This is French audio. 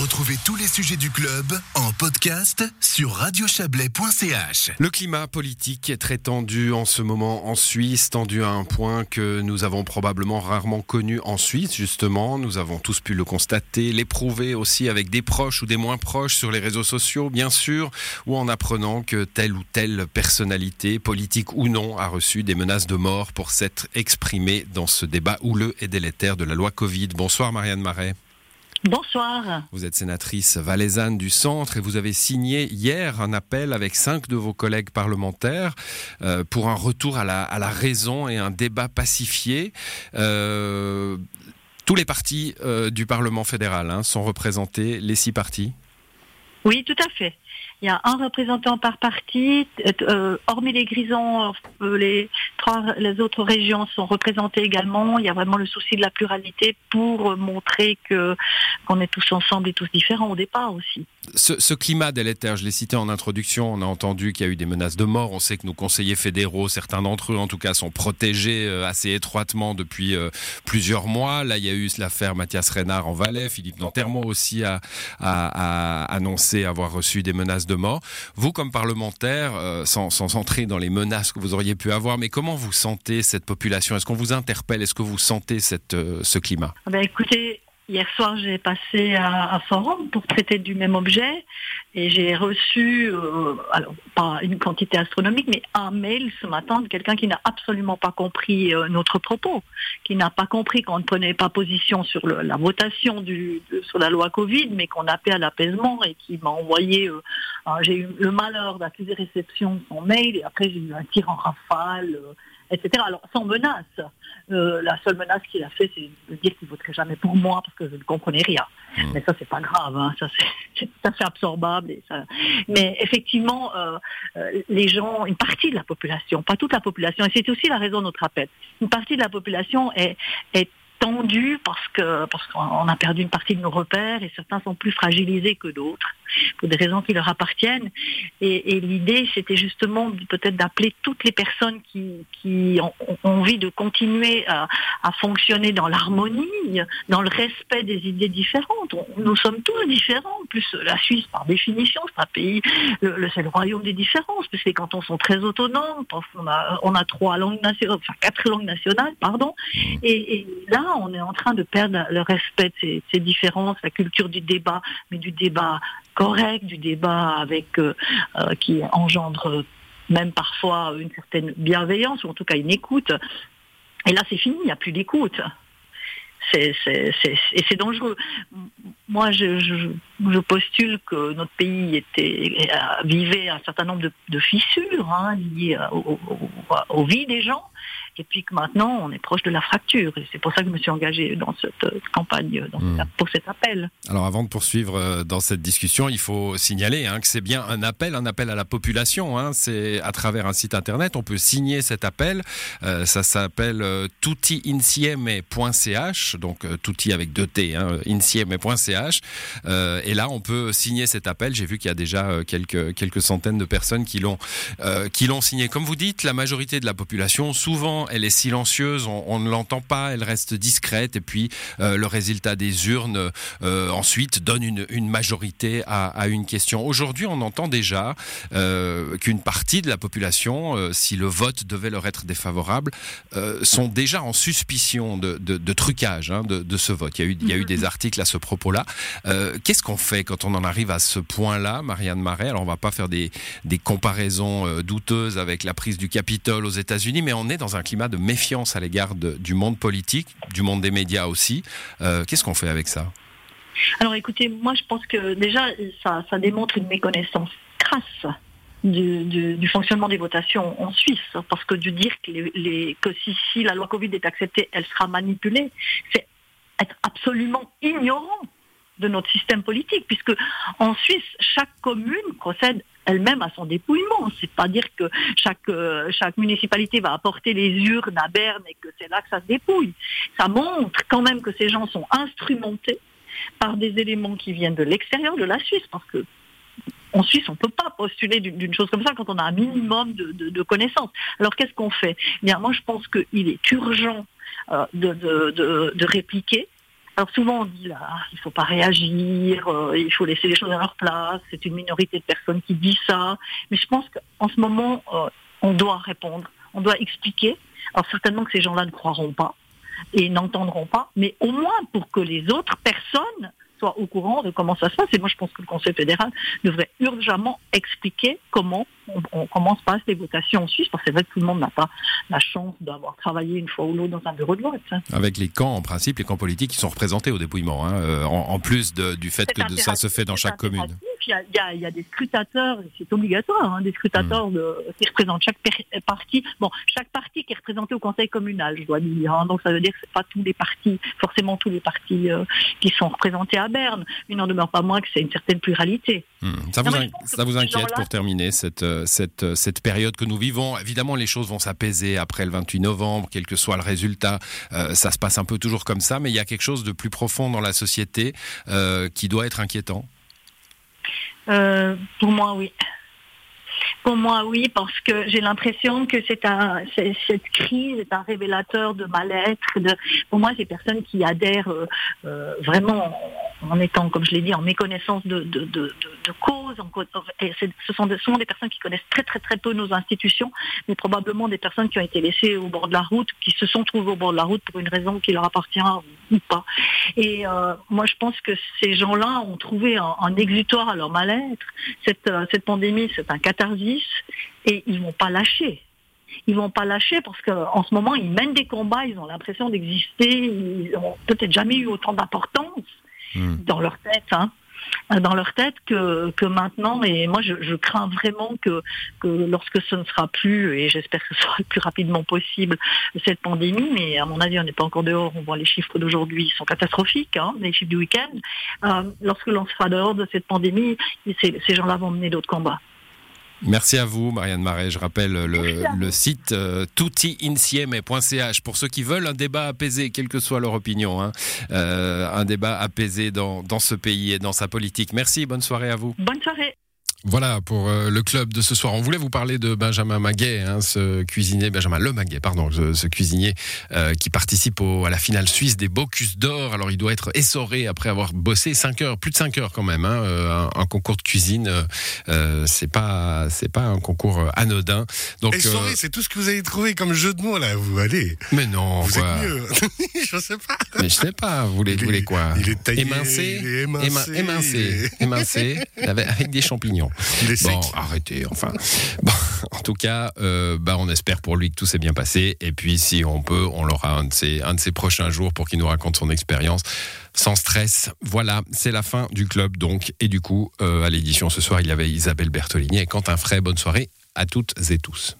Retrouvez tous les sujets du club en podcast sur radiochablais.ch. Le climat politique est très tendu en ce moment en Suisse, tendu à un point que nous avons probablement rarement connu en Suisse, justement. Nous avons tous pu le constater, l'éprouver aussi avec des proches ou des moins proches sur les réseaux sociaux, bien sûr, ou en apprenant que telle ou telle personnalité, politique ou non, a reçu des menaces de mort pour s'être exprimée dans ce débat houleux et délétère de la loi Covid. Bonsoir Marianne Marais. Bonsoir. Vous êtes sénatrice valaisanne du centre et vous avez signé hier un appel avec cinq de vos collègues parlementaires euh, pour un retour à la, raison et un débat pacifié. Euh, tous les partis euh, du Parlement fédéral hein, sont représentés, les six partis Oui, tout à fait. Il y a un représentant par parti, euh, hormis les Grisons, euh, les trois, les autres régions sont représentées également. Il y a vraiment le souci de la pluralité pour montrer que qu'on est tous ensemble et tous différents au départ aussi. Ce, climat délétère, je l'ai cité en introduction, on a entendu qu'il y a eu des menaces de mort. On sait que nos conseillers fédéraux, certains d'entre eux en tout cas, sont protégés euh, assez étroitement depuis plusieurs mois. Là, il y a eu l'affaire Mathias Reynard en Valais. Philippe Nantermo aussi a annoncé avoir reçu des menaces de mort. Vous, comme parlementaire, euh, sans, sans, entrer dans les menaces que vous auriez pu avoir, mais comment vous sentez cette population? Est-ce qu'on vous interpelle? Est-ce que vous sentez cette, euh, ce climat? Ah ben, Écoutez, Hier soir, j'ai passé à, Forum pour traiter du même objet et j'ai reçu, euh, alors pas une quantité astronomique, mais un mail ce matin de quelqu'un qui n'a absolument pas compris euh, notre propos, qui n'a pas compris qu'on ne prenait pas position sur la votation sur la loi Covid, mais qu'on appelait à l'apaisement et qui m'a envoyé, euh, j'ai eu le malheur d'accuser réception de son mail et après j'ai eu un tir en rafale etc. Alors, sans menace. Euh, la seule menace qu'il a fait, c'est de dire qu'il ne voterait jamais pour moi parce que je ne comprenais rien. Mmh. Mais ça, c'est pas grave. Hein. Ça, c'est absorbable. Et ça... Mais effectivement, euh, euh, les gens, une partie de la population, pas toute la population, et c'est aussi la raison de notre appel, une partie de la population est, est tendu parce que parce qu'on a perdu une partie de nos repères et certains sont plus fragilisés que d'autres pour des raisons qui leur appartiennent. Et, l'idée, c'était justement peut-être d'appeler toutes les personnes qui, ont, envie de continuer à, fonctionner dans l'harmonie, dans le respect des idées différentes. nous sommes tous différents. En plus, la Suisse, par définition, c'est un pays, c'est le royaume des différences, parce que les cantons sont très autonomes. On a, on trois langues nationales, enfin quatre langues nationales, pardon. Et, là, on est en train de perdre le respect de ces, différences, la culture du débat, mais du débat correct, du débat avec euh, euh, qui engendre même parfois une certaine bienveillance, ou en tout cas une écoute. Et là, c'est fini, il n'y a plus d'écoute. Et c'est dangereux. Moi, je, postule que notre pays était, vivait un certain nombre de, fissures hein, liées aux vies des gens, et puis que maintenant on est proche de la fracture. Et c'est pour ça que je me suis engagée dans cette euh, campagne, hmm. pour cet appel. Alors avant de poursuivre euh, dans cette discussion, il faut signaler hein, que c'est bien un appel, un appel à la population. Hein. C'est à travers un site internet, on peut signer cet appel. Euh, ça s'appelle euh, toutiinsieme.ch, donc touti avec deux T, hein, insieme.ch. et là, on peut signer cet appel. J'ai vu qu'il y a déjà quelques, quelques centaines de personnes qui l'ont qui l'ont signé. Comme vous dites, la majorité de la population, souvent elle est silencieuse, on, ne l'entend pas, elle reste discrète, et puis euh, le résultat des urnes euh, ensuite donne une, majorité à, une question. Aujourd'hui, on entend déjà euh, qu'une partie de la population, si le vote devait leur être défavorable, sont déjà en suspicion de, trucage hein, de, ce vote. Il y, a eu, des articles à ce propos-là. Qu'est-ce qu'on fait quand on en arrive à ce point-là, Marianne Marais? Alors, on va pas faire des, des comparaisons douteuses avec la prise du Capitole aux États-Unis, mais on est dans un climat de méfiance à l'égard du monde politique, du monde des médias aussi. Euh, qu'est-ce qu'on fait avec ça? Alors écoutez, moi je pense que déjà ça, démontre une méconnaissance crasse du, fonctionnement des votations en Suisse, parce que de dire que, si, si, la loi Covid est acceptée, elle sera manipulée, c'est être absolument ignorant de notre système politique, puisque en Suisse, chaque commune procède elle-même à son dépouillement. C'est pas dire que chaque, euh, chaque municipalité va apporter les urnes à Berne et que c'est là que ça se dépouille. Ça montre quand même que ces gens sont instrumentés par des éléments qui viennent de l'extérieur de la Suisse, parce que en Suisse, on ne peut pas postuler d'une chose comme ça quand on a un minimum de, connaissances. Alors qu'est-ce qu'on fait? Eh Bien, moi, je pense qu'il est urgent euh, de, répliquer Alors souvent on dit là, il faut pas réagir, euh, il faut laisser les choses à leur place. C'est une minorité de personnes qui dit ça, mais je pense qu'en ce moment euh, on doit répondre, on doit expliquer. Alors certainement que ces gens-là ne croiront pas et n'entendront pas, mais au moins pour que les autres personnes soient au courant de comment ça se passe. Et moi, je pense que le Conseil fédéral devrait urgemment expliquer comment on, commence se passent les votations en Suisse, parce que c'est vrai que tout le monde n'a pas la chance d'avoir travaillé une fois ou l'autre dans un bureau de vote. Hein. Avec les camps, en principe, les camps politiques qui sont représentés au dépouillement, hein, euh, en, plus du fait que ça se fait dans chaque commune. Il y, a, des scrutateurs, c'est obligatoire, hein, des scrutateurs hmm. qui représentent chaque parti. Bon, chaque parti qui est représenté au conseil communal, je dois dire. donc ça veut dire que c'est pas tous les partis, forcément tous les partis euh, qui sont représentés à Berne. Il n'en demeure pas moins que c'est une certaine pluralité. Hmm. Ça, vous, ça vous inquiète pour terminer cette, euh, cette, cette période que nous vivons? Évidemment, les choses vont s'apaiser après le 28 novembre, quel que soit le résultat. Euh, ça se passe un peu toujours comme ça, mais il y a quelque chose de plus profond dans la société euh, qui doit être inquiétant. Pour moi, oui. Pour moi, oui, parce que j'ai l'impression que c'est un, cette crise est un révélateur de mal-être. De, pour moi, ces personnes qui adhèrent vraiment en étant, comme je l'ai dit, en méconnaissance de, de, de, de cause. ce sont souvent des personnes qui connaissent très très très peu nos institutions, mais probablement des personnes qui ont été laissées au bord de la route, qui se sont trouvées au bord de la route pour une raison qui leur appartient ou pas. Et euh, moi, je pense que ces gens-là ont trouvé un, exutoire à leur mal-être. Cette, euh, cette pandémie, c'est un catharsis, et ils vont pas lâcher ils vont pas lâcher parce qu'en ce moment ils mènent des combats, ils ont l'impression d'exister, ils ont peut-être jamais eu autant d'importance. Hmm. dans leur tête. Hein dans leur tête que, que maintenant, et moi je, crains vraiment que, que, lorsque ce ne sera plus, et j'espère que ce sera le plus rapidement possible, cette pandémie, mais à mon avis on n'est pas encore dehors, on voit les chiffres d'aujourd'hui, sont catastrophiques, hein, les chiffres du week-end, euh, lorsque l'on sera dehors de cette pandémie, ces, ces gens-là vont mener d'autres combats. Merci à vous, Marianne Marais. Je rappelle le, site euh, toutiinsieme.ch pour ceux qui veulent un débat apaisé, quelle que soit leur opinion. Hein. Euh, un débat apaisé dans, dans ce pays et dans sa politique. Merci, bonne soirée à vous. Bonne soirée. Voilà pour euh, le club de ce soir. On voulait vous parler de Benjamin Maguet, hein, ce cuisinier, Benjamin Le Maguet, pardon, ce, cuisinier euh, qui participe à la finale suisse des Bocuse d'Or. Alors il doit être essoré après avoir bossé 5 heures, plus de 5 heures quand même. Hein, euh, un, concours de cuisine, c'est pas c'est pas un concours anodin. Donc essoré, c'est tout ce que vous avez trouvé comme jeu de mots là. Vous allez. Mais non, vous êtes mieux. je sais pas. Mais je sais pas. Vous voulez, voulez quoi Il est taillé, émincé, émincé, émincé, émincé, avec des champignons. Il est arrêtez, enfin. En tout cas, euh, bah, on espère pour lui que tout s'est bien passé. Et puis, si on peut, on l'aura un de ses, un de ses prochains jours pour qu'il nous raconte son expérience. Sans stress. Voilà, c'est la fin du club, donc. Et du coup, euh, à l'édition ce soir, il y avait Isabelle Bertolini et Quentin Fray. Bonne soirée à toutes et tous.